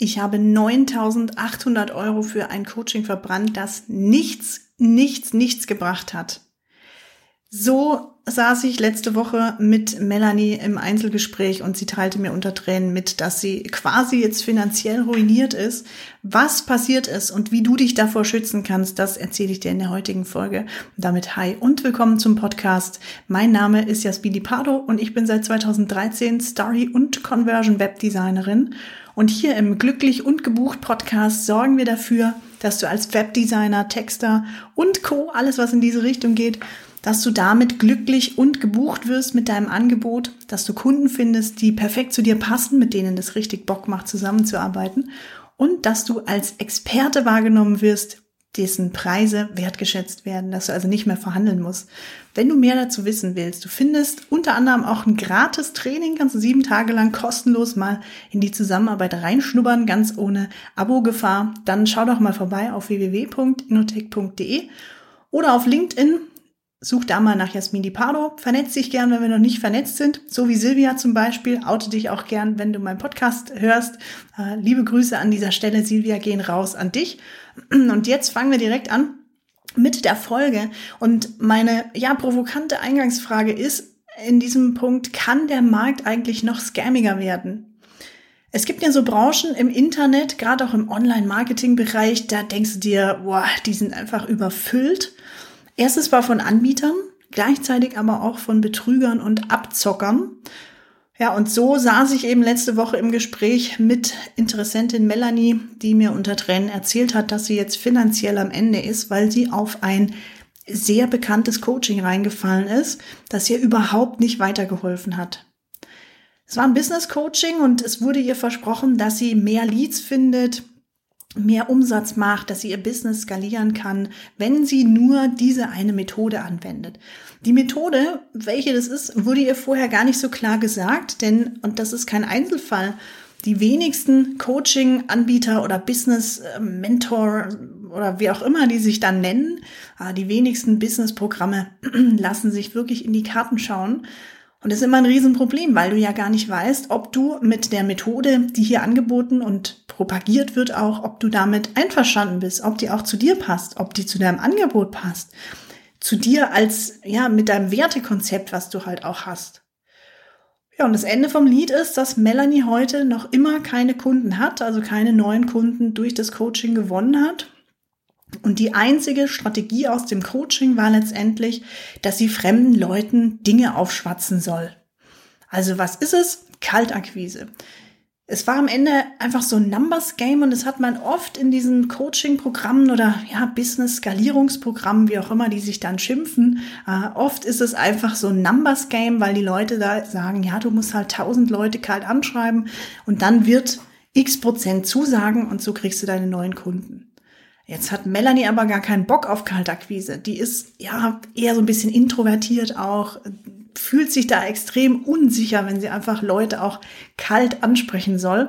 Ich habe 9800 Euro für ein Coaching verbrannt, das nichts, nichts, nichts gebracht hat. So saß ich letzte Woche mit Melanie im Einzelgespräch und sie teilte mir unter Tränen mit, dass sie quasi jetzt finanziell ruiniert ist. Was passiert ist und wie du dich davor schützen kannst, das erzähle ich dir in der heutigen Folge. Und damit hi und willkommen zum Podcast. Mein Name ist Jasmini Pardo und ich bin seit 2013 Story- und Conversion-Webdesignerin. Und hier im Glücklich und Gebucht Podcast sorgen wir dafür, dass du als Webdesigner, Texter und Co. alles, was in diese Richtung geht, dass du damit glücklich und gebucht wirst mit deinem Angebot, dass du Kunden findest, die perfekt zu dir passen, mit denen es richtig Bock macht, zusammenzuarbeiten und dass du als Experte wahrgenommen wirst, dessen Preise wertgeschätzt werden, dass du also nicht mehr verhandeln musst. Wenn du mehr dazu wissen willst, du findest unter anderem auch ein gratis Training, kannst du sieben Tage lang kostenlos mal in die Zusammenarbeit reinschnuppern, ganz ohne Abo-Gefahr, dann schau doch mal vorbei auf www.innotech.de oder auf LinkedIn Such da mal nach Jasmin Di Pardo. Vernetz dich gern, wenn wir noch nicht vernetzt sind. So wie Silvia zum Beispiel. Oute dich auch gern, wenn du meinen Podcast hörst. Äh, liebe Grüße an dieser Stelle. Silvia gehen raus an dich. Und jetzt fangen wir direkt an mit der Folge. Und meine, ja, provokante Eingangsfrage ist in diesem Punkt, kann der Markt eigentlich noch scammiger werden? Es gibt ja so Branchen im Internet, gerade auch im Online-Marketing-Bereich, da denkst du dir, boah, die sind einfach überfüllt. Erstes war von Anbietern, gleichzeitig aber auch von Betrügern und Abzockern. Ja, und so saß ich eben letzte Woche im Gespräch mit Interessentin Melanie, die mir unter Tränen erzählt hat, dass sie jetzt finanziell am Ende ist, weil sie auf ein sehr bekanntes Coaching reingefallen ist, das ihr überhaupt nicht weitergeholfen hat. Es war ein Business Coaching und es wurde ihr versprochen, dass sie mehr Leads findet, mehr Umsatz macht, dass sie ihr Business skalieren kann, wenn sie nur diese eine Methode anwendet. Die Methode, welche das ist, wurde ihr vorher gar nicht so klar gesagt, denn, und das ist kein Einzelfall, die wenigsten Coaching-Anbieter oder Business-Mentor oder wie auch immer die sich dann nennen, ah, die wenigsten Business-Programme lassen sich wirklich in die Karten schauen. Und das ist immer ein Riesenproblem, weil du ja gar nicht weißt, ob du mit der Methode, die hier angeboten und propagiert wird, auch, ob du damit einverstanden bist, ob die auch zu dir passt, ob die zu deinem Angebot passt, zu dir als, ja, mit deinem Wertekonzept, was du halt auch hast. Ja, und das Ende vom Lied ist, dass Melanie heute noch immer keine Kunden hat, also keine neuen Kunden durch das Coaching gewonnen hat. Und die einzige Strategie aus dem Coaching war letztendlich, dass sie fremden Leuten Dinge aufschwatzen soll. Also was ist es? Kaltakquise es war am Ende einfach so ein Numbers Game und das hat man oft in diesen Coaching-Programmen oder ja, Business-Skalierungsprogrammen, wie auch immer die sich dann schimpfen. Äh, oft ist es einfach so ein Numbers Game, weil die Leute da sagen, ja, du musst halt tausend Leute kalt anschreiben und dann wird x Prozent zusagen und so kriegst du deine neuen Kunden. Jetzt hat Melanie aber gar keinen Bock auf Kaltakquise. Die ist ja eher so ein bisschen introvertiert auch, fühlt sich da extrem unsicher, wenn sie einfach Leute auch kalt ansprechen soll.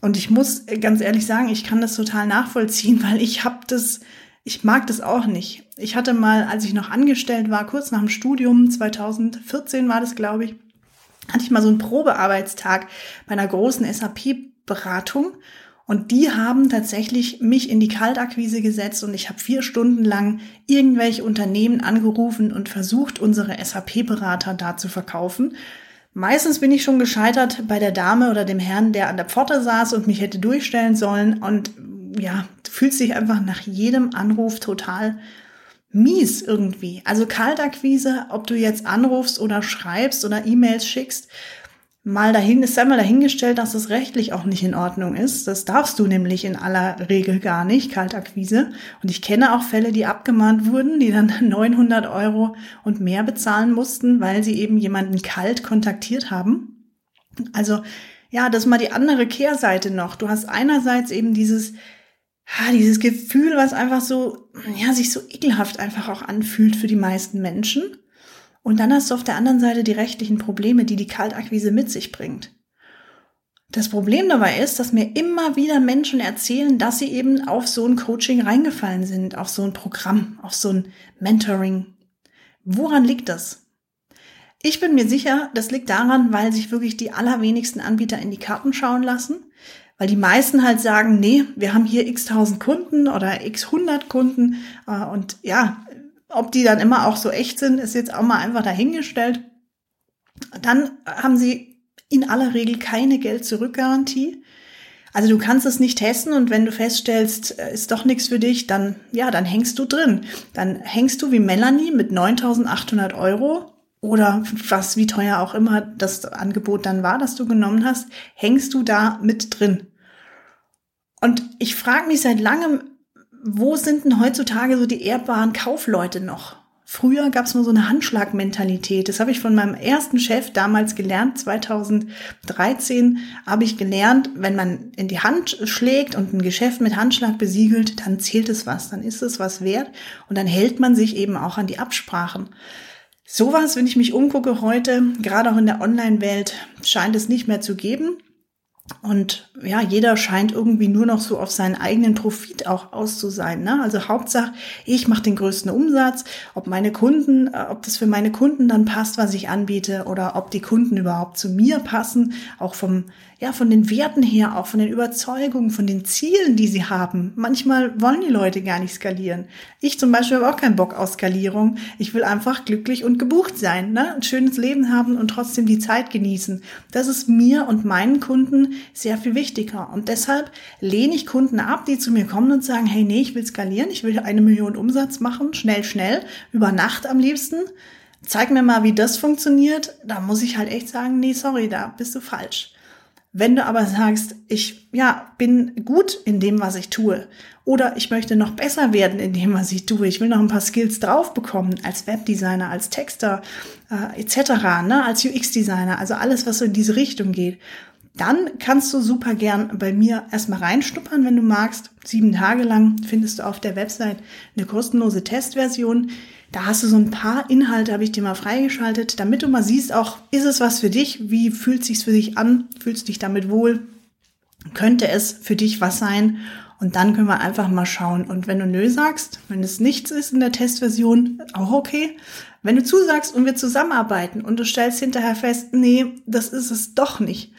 Und ich muss ganz ehrlich sagen, ich kann das total nachvollziehen, weil ich habe das, ich mag das auch nicht. Ich hatte mal, als ich noch angestellt war, kurz nach dem Studium, 2014 war das, glaube ich, hatte ich mal so einen Probearbeitstag bei einer großen SAP-Beratung und die haben tatsächlich mich in die Kaltakquise gesetzt und ich habe vier Stunden lang irgendwelche Unternehmen angerufen und versucht, unsere SAP-Berater da zu verkaufen. Meistens bin ich schon gescheitert bei der Dame oder dem Herrn, der an der Pforte saß und mich hätte durchstellen sollen. Und ja, fühlt sich einfach nach jedem Anruf total mies irgendwie. Also Kaltakquise, ob du jetzt anrufst oder schreibst oder E-Mails schickst, mal dahin, ist einmal dahingestellt, dass es rechtlich auch nicht in Ordnung ist. Das darfst du nämlich in aller Regel gar nicht, Kaltakquise. Und ich kenne auch Fälle, die abgemahnt wurden, die dann 900 Euro und mehr bezahlen mussten, weil sie eben jemanden kalt kontaktiert haben. Also, ja, das ist mal die andere Kehrseite noch. Du hast einerseits eben dieses, dieses Gefühl, was einfach so, ja, sich so ekelhaft einfach auch anfühlt für die meisten Menschen. Und dann hast du auf der anderen Seite die rechtlichen Probleme, die die Kaltakquise mit sich bringt. Das Problem dabei ist, dass mir immer wieder Menschen erzählen, dass sie eben auf so ein Coaching reingefallen sind, auf so ein Programm, auf so ein Mentoring. Woran liegt das? Ich bin mir sicher, das liegt daran, weil sich wirklich die allerwenigsten Anbieter in die Karten schauen lassen, Weil die meisten halt sagen, nee, wir haben hier x tausend Kunden oder x hundert Kunden äh, und ja, ob die dann immer auch so echt sind, ist jetzt auch mal einfach dahingestellt. Dann haben sie in aller Regel keine Geld-Zurück-Garantie. Also du kannst es nicht testen und wenn du feststellst, äh, ist doch nichts für dich, dann, ja, dann hängst du drin. Dann hängst du wie Melanie mit 9800 Euro oder was, wie teuer auch immer das Angebot dann war, das du genommen hast, hängst du da mit drin. Und ich frage mich seit langem, wo sind denn heutzutage so die ehrbaren Kaufleute noch? Früher gab es nur so eine Handschlagmentalität. Das habe ich von meinem ersten Chef damals gelernt. 2013 habe ich gelernt, wenn man in die Hand schlägt und ein Geschäft mit Handschlag besiegelt, dann zählt es was, dann ist es was wert und dann hält man sich eben auch an die Absprachen. Sowas, wenn ich mich umgucke heute, gerade auch in der Online-Welt, scheint es nicht mehr zu geben. Und ja, jeder scheint irgendwie nur noch so auf seinen eigenen Profit auch aus zu sein. Ne? Also Hauptsache, ich mache den größten Umsatz, ob meine Kunden, äh, ob das für meine Kunden dann passt, was ich anbiete, oder ob die Kunden überhaupt zu mir passen, auch vom ja, von den Werten her, auch von den Überzeugungen, von den Zielen, die sie haben. Manchmal wollen die Leute gar nicht skalieren. Ich zum Beispiel habe auch keinen Bock auf Skalierung. Ich will einfach glücklich und gebucht sein, ne? ein schönes Leben haben und trotzdem die Zeit genießen. Das ist mir und meinen Kunden sehr viel wichtiger. Und deshalb lehne ich Kunden ab, die zu mir kommen und sagen, hey, nee, ich will skalieren, ich will eine Million Umsatz machen, schnell, schnell, über Nacht am liebsten. Zeig mir mal, wie das funktioniert. Da muss ich halt echt sagen, nee, sorry, da bist du falsch. Wenn du aber sagst, ich ja, bin gut in dem, was ich tue, oder ich möchte noch besser werden in dem, was ich tue, ich will noch ein paar Skills drauf bekommen als Webdesigner, als Texter äh, etc., ne, als UX-Designer, also alles, was so in diese Richtung geht, dann kannst du super gern bei mir erstmal reinstuppern, wenn du magst. Sieben Tage lang findest du auf der Website eine kostenlose Testversion. Da hast du so ein paar Inhalte, habe ich dir mal freigeschaltet, damit du mal siehst, auch ist es was für dich? Wie fühlt sich's für dich an? Fühlst du dich damit wohl? Könnte es für dich was sein? Und dann können wir einfach mal schauen. Und wenn du nö sagst, wenn es nichts ist in der Testversion, auch okay. Wenn du zusagst und wir zusammenarbeiten und du stellst hinterher fest, nee, das ist es doch nicht,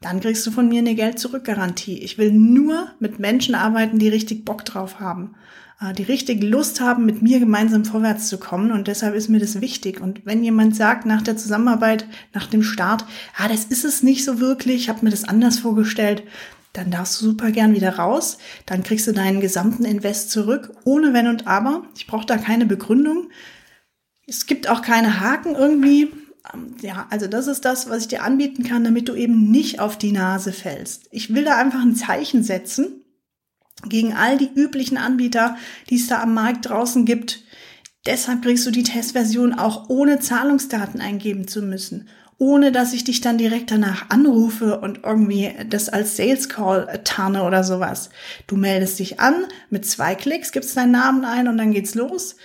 dann kriegst du von mir eine Geld-Zurück-Garantie. Ich will nur mit Menschen arbeiten, die richtig Bock drauf haben. Äh, die richtig Lust haben, mit mir gemeinsam vorwärts zu kommen. Und deshalb ist mir das wichtig. Und wenn jemand sagt nach der Zusammenarbeit, nach dem Start, ah, das ist es nicht so wirklich, ich habe mir das anders vorgestellt, dann darfst du super gern wieder raus. Dann kriegst du deinen gesamten Invest zurück, ohne Wenn und Aber. Ich brauche da keine Begründung. Es gibt auch keine Haken irgendwie. Ähm, ja, also das ist das, was ich dir anbieten kann, damit du eben nicht auf die Nase fällst. Ich will da einfach ein Zeichen setzen gegen all die üblichen Anbieter, die es da am Markt draußen gibt. Deshalb kriegst du die Testversion auch ohne Zahlungsdaten eingeben zu müssen, ohne dass ich dich dann direkt danach anrufe und irgendwie das als Sales Call tarne oder sowas. Du meldest dich an, mit zwei Klicks gibst deinen Namen ein und dann geht's los.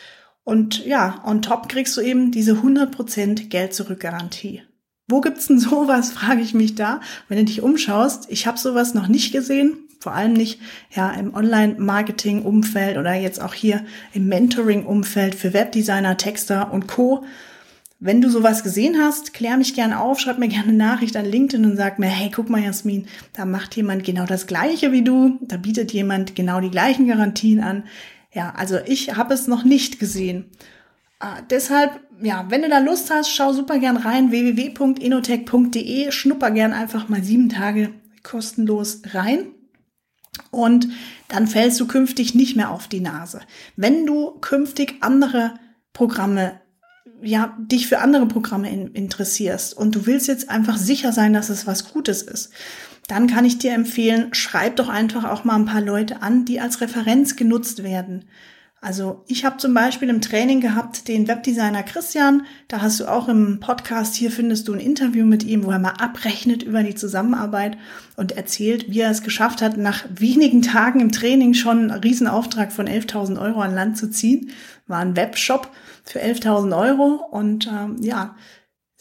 Und ja, on top kriegst du eben diese 100% Geld zurück Garantie. Wo gibt's denn sowas, frage ich mich da. Wenn du dich umschaust, ich habe sowas noch nicht gesehen vor allem nicht ja im Online-Marketing-Umfeld oder jetzt auch hier im Mentoring-Umfeld für Webdesigner, Texter und Co. Wenn du sowas gesehen hast, klär mich gerne auf, schreib mir gerne eine Nachricht an LinkedIn und sag mir, hey, guck mal, Jasmin, da macht jemand genau das Gleiche wie du, da bietet jemand genau die gleichen Garantien an. Ja, also ich habe es noch nicht gesehen. Äh, deshalb, ja, wenn du da Lust hast, schau super gern rein, www.inotech.de, schnupper gern einfach mal sieben Tage kostenlos rein. Und dann fällst du künftig nicht mehr auf die Nase. Wenn du künftig andere Programme, ja, dich für andere Programme in, interessierst und du willst jetzt einfach sicher sein, dass es was Gutes ist, dann kann ich dir empfehlen, schreib doch einfach auch mal ein paar Leute an, die als Referenz genutzt werden. Also ich habe zum Beispiel im Training gehabt den Webdesigner Christian. Da hast du auch im Podcast hier findest du ein Interview mit ihm, wo er mal abrechnet über die Zusammenarbeit und erzählt, wie er es geschafft hat, nach wenigen Tagen im Training schon einen Riesenauftrag von 11.000 Euro an Land zu ziehen. War ein Webshop für 11.000 Euro und ähm, ja,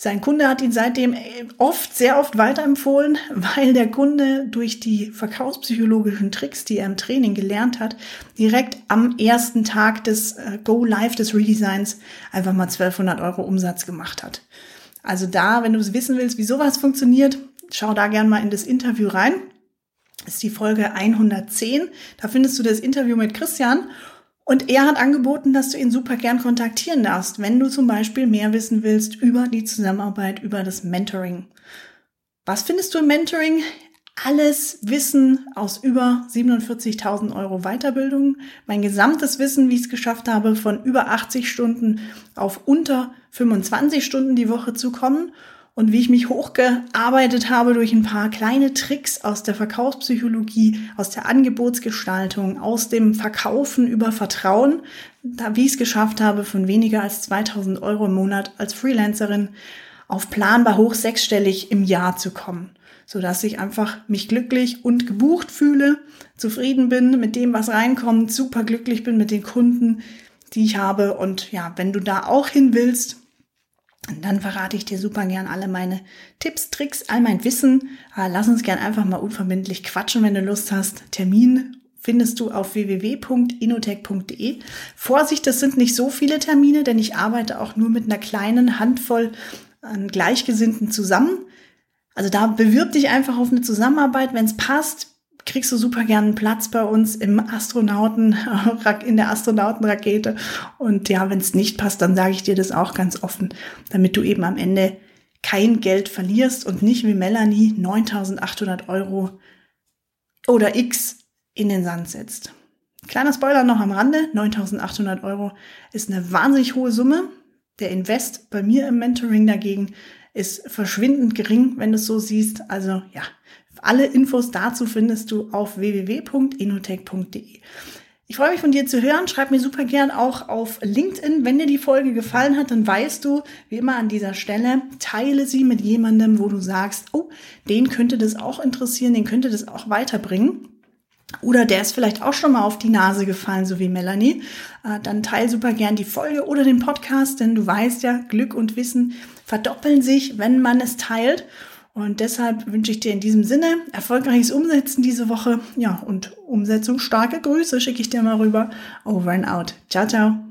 sein Kunde hat ihn seitdem oft, sehr oft weiterempfohlen, weil der Kunde durch die verkaufspsychologischen Tricks, die er im Training gelernt hat, direkt am ersten Tag des äh, Go Live des Redesigns einfach mal 1200 Euro Umsatz gemacht hat. Also da, wenn du wissen willst, wie sowas funktioniert, schau da gern mal in das Interview rein. ist die Folge 110. Da findest du das Interview mit Christian. Und er hat angeboten, dass du ihn super gern kontaktieren darfst, wenn du zum Beispiel mehr wissen willst über die Zusammenarbeit, über das Mentoring. Was findest du im Mentoring? Alles Wissen aus über 47.000 Euro Weiterbildung, mein gesamtes Wissen, wie ich es geschafft habe, von über 80 Stunden auf unter 25 Stunden die Woche zu kommen und wie ich mich hochgearbeitet habe durch ein paar kleine Tricks aus der Verkaufspsychologie, aus der Angebotsgestaltung, aus dem Verkaufen über Vertrauen, da wie ich es geschafft habe, von weniger als 2000 Euro im Monat als Freelancerin auf planbar hoch sechsstellig im Jahr zu kommen, so dass ich einfach mich glücklich und gebucht fühle, zufrieden bin mit dem, was reinkommt, super glücklich bin mit den Kunden, die ich habe. Und ja, wenn du da auch hin willst, und dann verrate ich dir super gern alle meine Tipps, Tricks, all mein Wissen. Ah, lass uns gern einfach mal unverbindlich quatschen, wenn du Lust hast. Termin findest du auf www.inotech.de. Vorsicht, das sind nicht so viele Termine, denn ich arbeite auch nur mit einer kleinen Handvoll an Gleichgesinnten zusammen. Also da bewirb dich einfach auf eine Zusammenarbeit, wenn es passt kriegst du super gern einen Platz bei uns im Astronauten, in der Astronautenrakete. Und ja, wenn es nicht passt, dann sage ich dir das auch ganz offen, damit du eben am Ende kein Geld verlierst und nicht wie Melanie 9800 Euro oder X in den Sand setzt. Kleiner Spoiler noch am Rande, 9800 Euro ist eine wahnsinnig hohe Summe. Der Invest bei mir im Mentoring dagegen ist verschwindend gering, wenn du es so siehst. Also ja, alle Infos dazu findest du auf www.inotech.de. Ich freue mich von dir zu hören. Schreib mir super gern auch auf LinkedIn. Wenn dir die Folge gefallen hat, dann weißt du, wie immer an dieser Stelle, teile sie mit jemandem, wo du sagst, oh, den könnte das auch interessieren, den könnte das auch weiterbringen. Oder der ist vielleicht auch schon mal auf die Nase gefallen, so wie Melanie. Äh, dann teile super gern die Folge oder den Podcast, denn du weißt ja, Glück und Wissen verdoppeln sich, wenn man es teilt. Und deshalb wünsche ich dir in diesem Sinne erfolgreiches Umsetzen diese Woche. Ja, und Umsetzung starke Grüße schicke ich dir mal rüber. Over and out. Ciao, ciao.